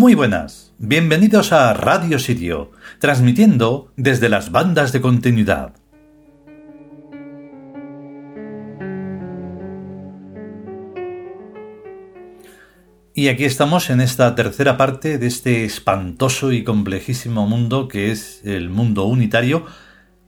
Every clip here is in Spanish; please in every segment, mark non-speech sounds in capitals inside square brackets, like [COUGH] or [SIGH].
Muy buenas, bienvenidos a Radio Sirio, transmitiendo desde las bandas de continuidad. Y aquí estamos en esta tercera parte de este espantoso y complejísimo mundo que es el mundo unitario,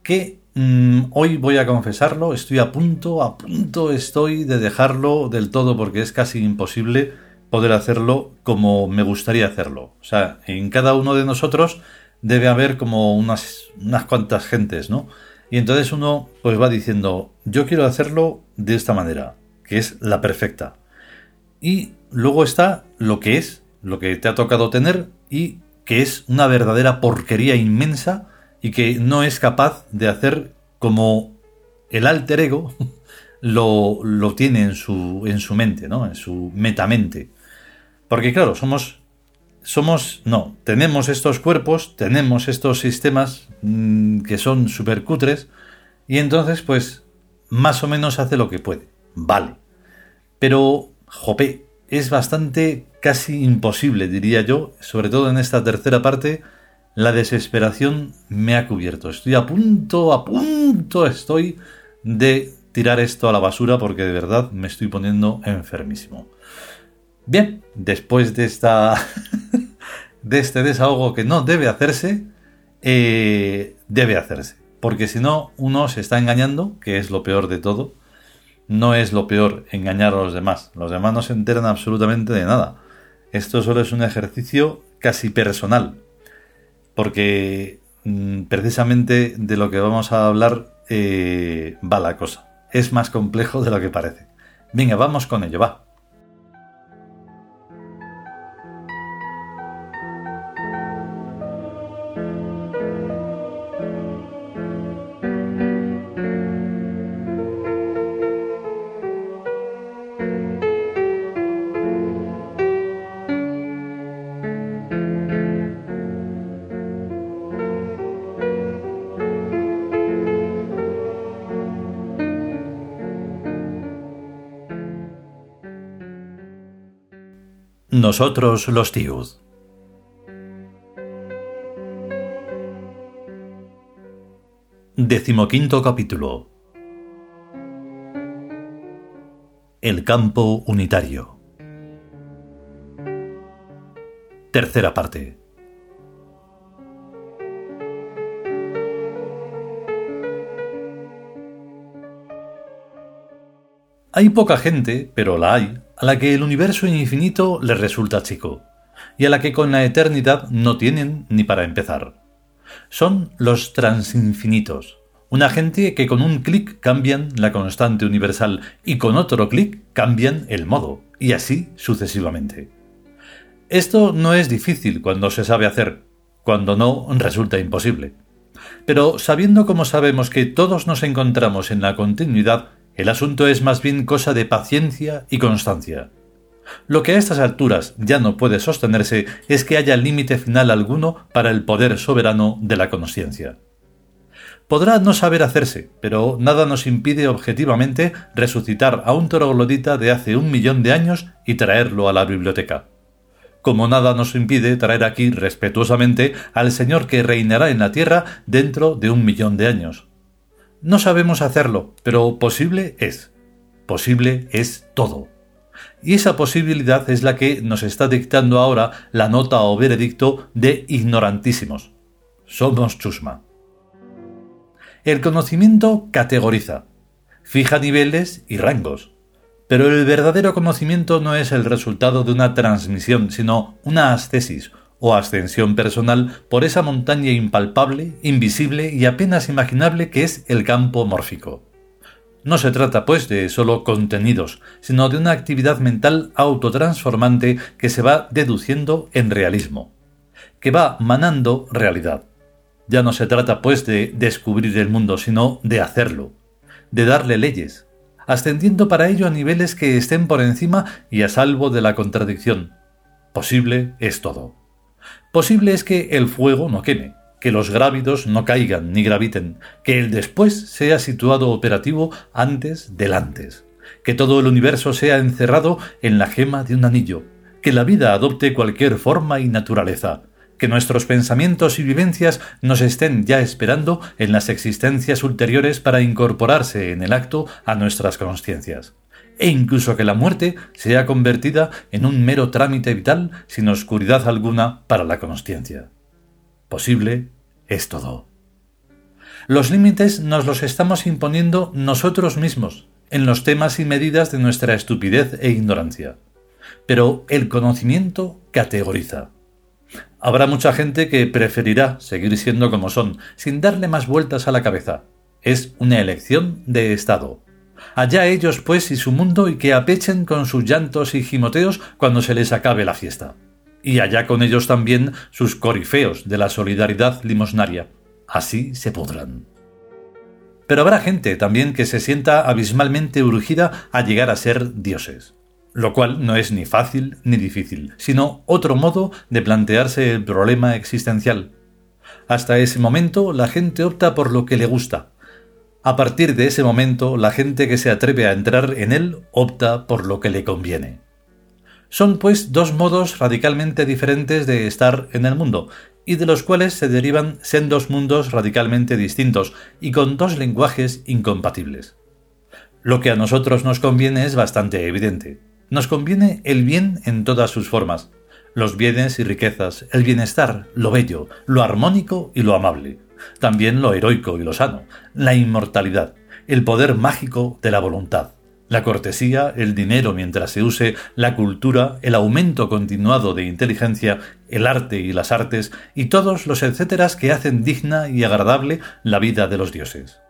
que mm, hoy voy a confesarlo, estoy a punto, a punto estoy de dejarlo del todo porque es casi imposible poder hacerlo como me gustaría hacerlo. O sea, en cada uno de nosotros debe haber como unas, unas cuantas gentes, ¿no? Y entonces uno pues va diciendo, yo quiero hacerlo de esta manera, que es la perfecta. Y luego está lo que es, lo que te ha tocado tener y que es una verdadera porquería inmensa y que no es capaz de hacer como el alter ego [LAUGHS] lo, lo tiene en su, en su mente, ¿no? En su metamente. Porque claro, somos somos, no, tenemos estos cuerpos, tenemos estos sistemas mm, que son súper cutres y entonces pues más o menos hace lo que puede, vale. Pero jope, es bastante casi imposible, diría yo, sobre todo en esta tercera parte, la desesperación me ha cubierto. Estoy a punto, a punto estoy de tirar esto a la basura porque de verdad me estoy poniendo enfermísimo. Bien, después de esta [LAUGHS] de este desahogo que no debe hacerse, eh, debe hacerse. Porque si no, uno se está engañando, que es lo peor de todo, no es lo peor engañar a los demás. Los demás no se enteran absolutamente de nada. Esto solo es un ejercicio casi personal. Porque mm, precisamente de lo que vamos a hablar eh, va la cosa. Es más complejo de lo que parece. Venga, vamos con ello, va. Nosotros los Tiud. Decimoquinto capítulo. El campo unitario. Tercera parte. Hay poca gente, pero la hay, a la que el universo infinito le resulta chico, y a la que con la eternidad no tienen ni para empezar. Son los transinfinitos, una gente que con un clic cambian la constante universal y con otro clic cambian el modo, y así sucesivamente. Esto no es difícil cuando se sabe hacer, cuando no resulta imposible. Pero sabiendo como sabemos que todos nos encontramos en la continuidad, el asunto es más bien cosa de paciencia y constancia. Lo que a estas alturas ya no puede sostenerse es que haya límite final alguno para el poder soberano de la conciencia. Podrá no saber hacerse, pero nada nos impide objetivamente resucitar a un troglodita de hace un millón de años y traerlo a la biblioteca. Como nada nos impide traer aquí respetuosamente al Señor que reinará en la tierra dentro de un millón de años. No sabemos hacerlo, pero posible es. Posible es todo. Y esa posibilidad es la que nos está dictando ahora la nota o veredicto de ignorantísimos. Somos chusma. El conocimiento categoriza, fija niveles y rangos. Pero el verdadero conocimiento no es el resultado de una transmisión, sino una ascesis, o ascensión personal por esa montaña impalpable, invisible y apenas imaginable que es el campo mórfico. No se trata, pues, de solo contenidos, sino de una actividad mental autotransformante que se va deduciendo en realismo, que va manando realidad. Ya no se trata, pues, de descubrir el mundo, sino de hacerlo, de darle leyes, ascendiendo para ello a niveles que estén por encima y a salvo de la contradicción. Posible es todo. Posible es que el fuego no queme, que los grávidos no caigan ni graviten, que el después sea situado operativo antes del antes, que todo el universo sea encerrado en la gema de un anillo, que la vida adopte cualquier forma y naturaleza, que nuestros pensamientos y vivencias nos estén ya esperando en las existencias ulteriores para incorporarse en el acto a nuestras conciencias, e incluso que la muerte sea convertida en un mero trámite vital sin oscuridad alguna para la conciencia. Posible es todo. Los límites nos los estamos imponiendo nosotros mismos, en los temas y medidas de nuestra estupidez e ignorancia. Pero el conocimiento categoriza. Habrá mucha gente que preferirá seguir siendo como son, sin darle más vueltas a la cabeza. Es una elección de Estado. Allá ellos pues y su mundo y que apechen con sus llantos y gimoteos cuando se les acabe la fiesta. Y allá con ellos también sus corifeos de la solidaridad limosnaria. Así se podrán. Pero habrá gente también que se sienta abismalmente urgida a llegar a ser dioses, lo cual no es ni fácil ni difícil, sino otro modo de plantearse el problema existencial. Hasta ese momento la gente opta por lo que le gusta. A partir de ese momento la gente que se atreve a entrar en él opta por lo que le conviene. Son pues dos modos radicalmente diferentes de estar en el mundo, y de los cuales se derivan sendos mundos radicalmente distintos y con dos lenguajes incompatibles. Lo que a nosotros nos conviene es bastante evidente. Nos conviene el bien en todas sus formas, los bienes y riquezas, el bienestar, lo bello, lo armónico y lo amable, también lo heroico y lo sano, la inmortalidad, el poder mágico de la voluntad, la cortesía, el dinero mientras se use, la cultura, el aumento continuado de inteligencia, el arte y las artes, y todos los etcéteras que hacen digna y agradable la vida de los dioses.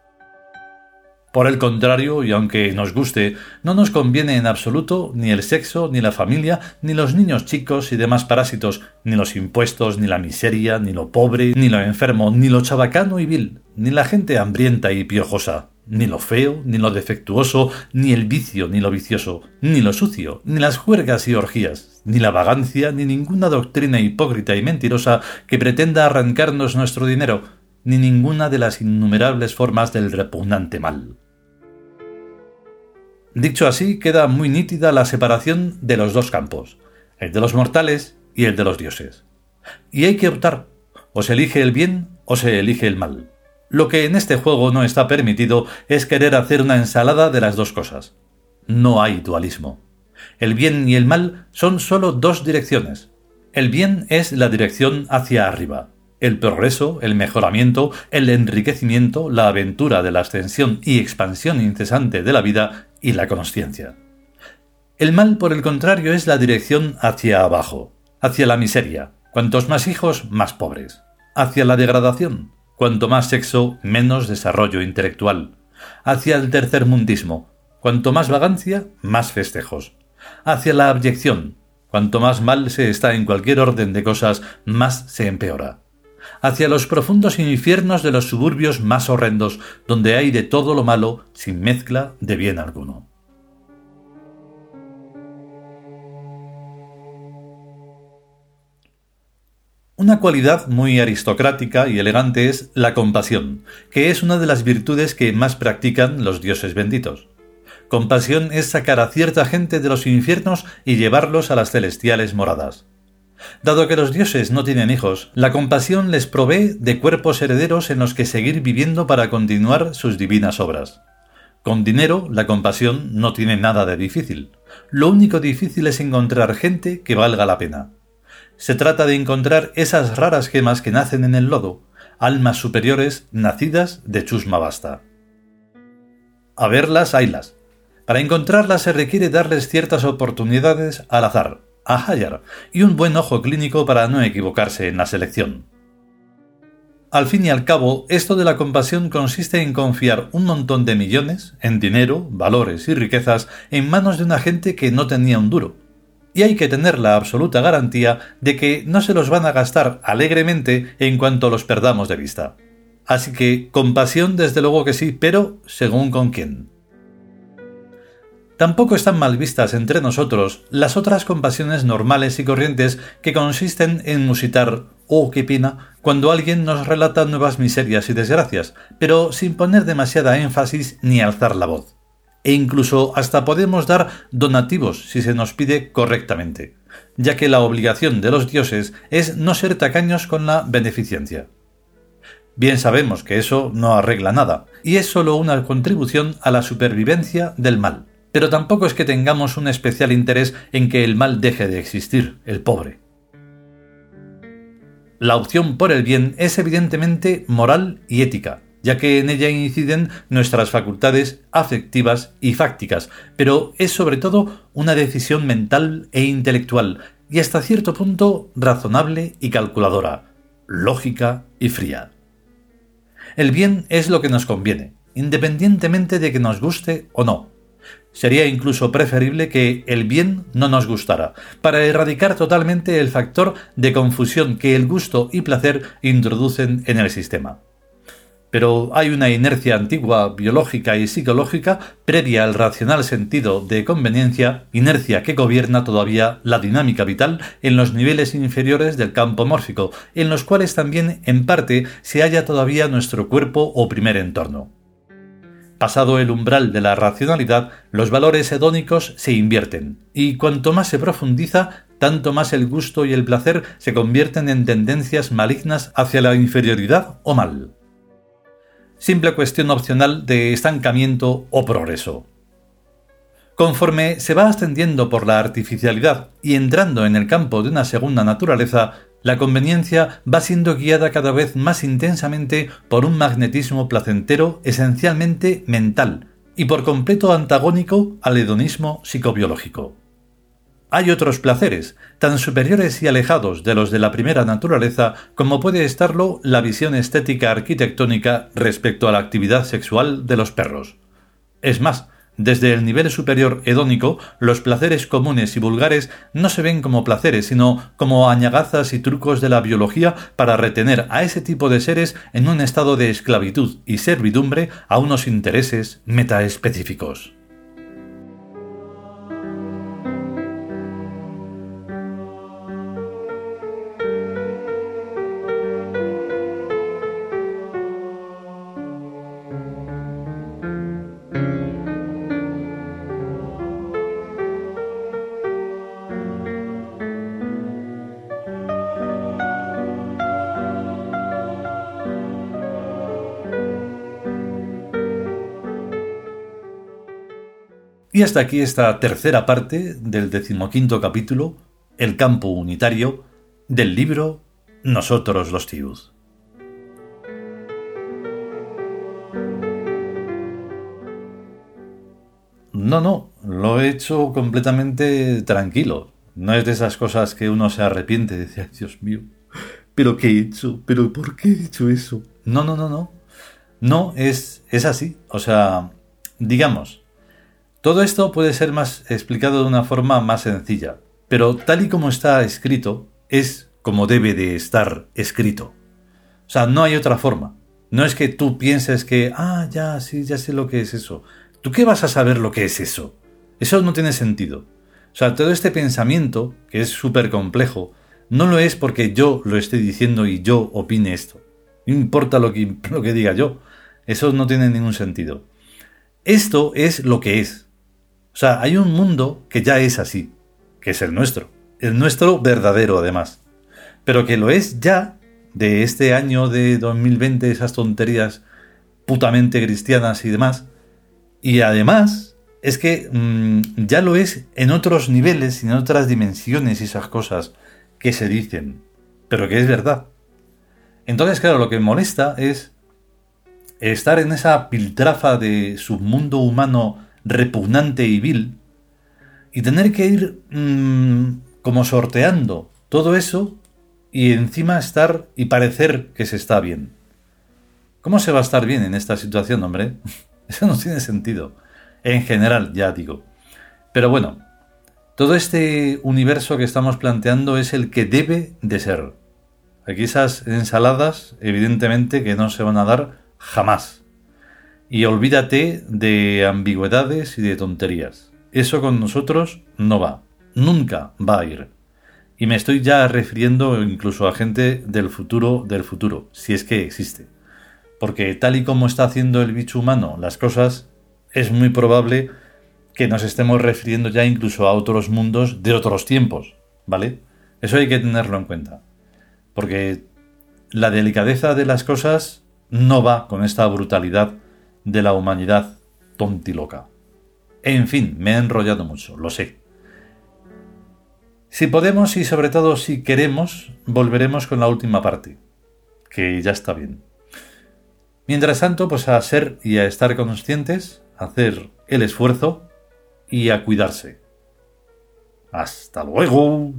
Por el contrario, y aunque nos guste, no nos conviene en absoluto ni el sexo, ni la familia, ni los niños chicos y demás parásitos, ni los impuestos, ni la miseria, ni lo pobre, ni lo enfermo, ni lo chabacano y vil, ni la gente hambrienta y piojosa ni lo feo, ni lo defectuoso, ni el vicio, ni lo vicioso, ni lo sucio, ni las juergas y orgías, ni la vagancia, ni ninguna doctrina hipócrita y mentirosa que pretenda arrancarnos nuestro dinero, ni ninguna de las innumerables formas del repugnante mal. Dicho así, queda muy nítida la separación de los dos campos, el de los mortales y el de los dioses. Y hay que optar, o se elige el bien o se elige el mal. Lo que en este juego no está permitido es querer hacer una ensalada de las dos cosas. No hay dualismo. El bien y el mal son sólo dos direcciones. El bien es la dirección hacia arriba, el progreso, el mejoramiento, el enriquecimiento, la aventura de la ascensión y expansión incesante de la vida y la conciencia. El mal, por el contrario, es la dirección hacia abajo, hacia la miseria, cuantos más hijos, más pobres, hacia la degradación, Cuanto más sexo, menos desarrollo intelectual. Hacia el tercermundismo. Cuanto más vagancia, más festejos. Hacia la abyección. Cuanto más mal se está en cualquier orden de cosas, más se empeora. Hacia los profundos infiernos de los suburbios más horrendos, donde hay de todo lo malo sin mezcla de bien alguno. Una cualidad muy aristocrática y elegante es la compasión, que es una de las virtudes que más practican los dioses benditos. Compasión es sacar a cierta gente de los infiernos y llevarlos a las celestiales moradas. Dado que los dioses no tienen hijos, la compasión les provee de cuerpos herederos en los que seguir viviendo para continuar sus divinas obras. Con dinero, la compasión no tiene nada de difícil. Lo único difícil es encontrar gente que valga la pena. Se trata de encontrar esas raras gemas que nacen en el lodo, almas superiores nacidas de chusma basta. A verlas, haylas. Para encontrarlas se requiere darles ciertas oportunidades al azar, a Hayar, y un buen ojo clínico para no equivocarse en la selección. Al fin y al cabo, esto de la compasión consiste en confiar un montón de millones, en dinero, valores y riquezas, en manos de una gente que no tenía un duro, y hay que tener la absoluta garantía de que no se los van a gastar alegremente en cuanto los perdamos de vista. Así que compasión desde luego que sí, pero según con quién. Tampoco están mal vistas entre nosotros las otras compasiones normales y corrientes que consisten en musitar oh qué pena cuando alguien nos relata nuevas miserias y desgracias, pero sin poner demasiada énfasis ni alzar la voz. e incluso hasta podemos dar donativos si se nos pide correctamente, ya que la obligación de los dioses es no ser tacaños con la beneficencia. Bien sabemos que eso no arregla nada, y es solo una contribución a la supervivencia del mal. Pero tampoco es que tengamos un especial interés en que el mal deje de existir, el pobre. La opción por el bien es evidentemente moral y ética, ya que en ella inciden nuestras facultades afectivas y fácticas, pero es sobre todo una decisión mental e intelectual, y hasta cierto punto razonable y calculadora, lógica y fría. El bien es lo que nos conviene, independientemente de que nos guste o no. Sería incluso preferible que el bien no nos gustara, para erradicar totalmente el factor de confusión que el gusto y placer introducen en el sistema pero hay una inercia antigua, biológica y psicológica, previa al racional sentido de conveniencia, inercia que gobierna todavía la dinámica vital en los niveles inferiores del campo mórfico, en los cuales también en parte se halla todavía nuestro cuerpo o primer entorno. Pasado el umbral de la racionalidad, los valores hedónicos se invierten, y cuanto más se profundiza, tanto más el gusto y el placer se convierten en tendencias malignas hacia la inferioridad o mal simple cuestión opcional de estancamiento o progreso. Conforme se va ascendiendo por la artificialidad y entrando en el campo de una segunda naturaleza, la conveniencia va siendo guiada cada vez más intensamente por un magnetismo placentero esencialmente mental y por completo antagónico al hedonismo psicobiológico. Hay otros placeres, tan superiores y alejados de los de la primera naturaleza como puede estarlo la visión estética arquitectónica respecto a la actividad sexual de los perros. Es más, desde el nivel superior hedónico, los placeres comunes y vulgares no se ven como placeres, sino como añagazas y trucos de la biología para retener a ese tipo de seres en un estado de esclavitud y servidumbre a unos intereses metaespecíficos. Y hasta aquí esta tercera parte del decimoquinto capítulo, El campo unitario, del libro Nosotros los Tiud. No, no, lo he hecho completamente tranquilo. No es de esas cosas que uno se arrepiente y dice, Dios mío, ¿pero qué he hecho? ¿Pero por qué he hecho eso? No, no, no, no. No, es, es así. O sea, digamos, todo esto puede ser más explicado de una forma más sencilla, pero tal y como está escrito, es como debe de estar escrito. O sea, no hay otra forma. No es que tú pienses que, ah, ya, sí, ya sé lo que es eso. ¿Tú qué vas a saber lo que es eso? Eso no tiene sentido. O sea, todo este pensamiento, que es súper complejo, no lo es porque yo lo esté diciendo y yo opine esto. No importa lo que, [LAUGHS] lo que diga yo. Eso no tiene ningún sentido. Esto es lo que es. O sea, hay un mundo que ya es así, que es el nuestro, el nuestro verdadero además, pero que lo es ya de este año de 2020, esas tonterías putamente cristianas y demás, y además es que mm, ya lo es en otros niveles y en otras dimensiones y esas cosas que se dicen, pero que es verdad. Entonces, claro, lo que molesta es estar en esa piltrafa de submundo humano repugnante y vil, y tener que ir mm, como sorteando todo eso y encima estar y parecer que se está bien. ¿Cómo se va a estar bien en esta situación, hombre? [LAUGHS] Eso no tiene sentido. En general, ya digo. Pero bueno, todo este universo que estamos planteando es el que debe de ser. Aquí esas ensaladas, evidentemente, que no se van a dar jamás. Y olvídate de ambigüedades y de tonterías. Eso con nosotros no va. Nunca va a ir. Y me estoy ya refiriendo incluso a gente del futuro del futuro, si es que existe. Porque tal y como está haciendo el bicho humano las cosas, es muy probable que nos estemos refiriendo ya incluso a otros mundos de otros tiempos, ¿vale? Eso hay que tenerlo en cuenta. Porque la delicadeza de las cosas no va con esta brutalidad de la humanidad tontiloca. En fin, me he enrollado mucho, lo sé. Si podemos y sobre todo si queremos, volveremos con la última parte, que ya está bien. Mientras tanto, pues a ser y a estar conscientes, a hacer el esfuerzo y a cuidarse. Hasta luego.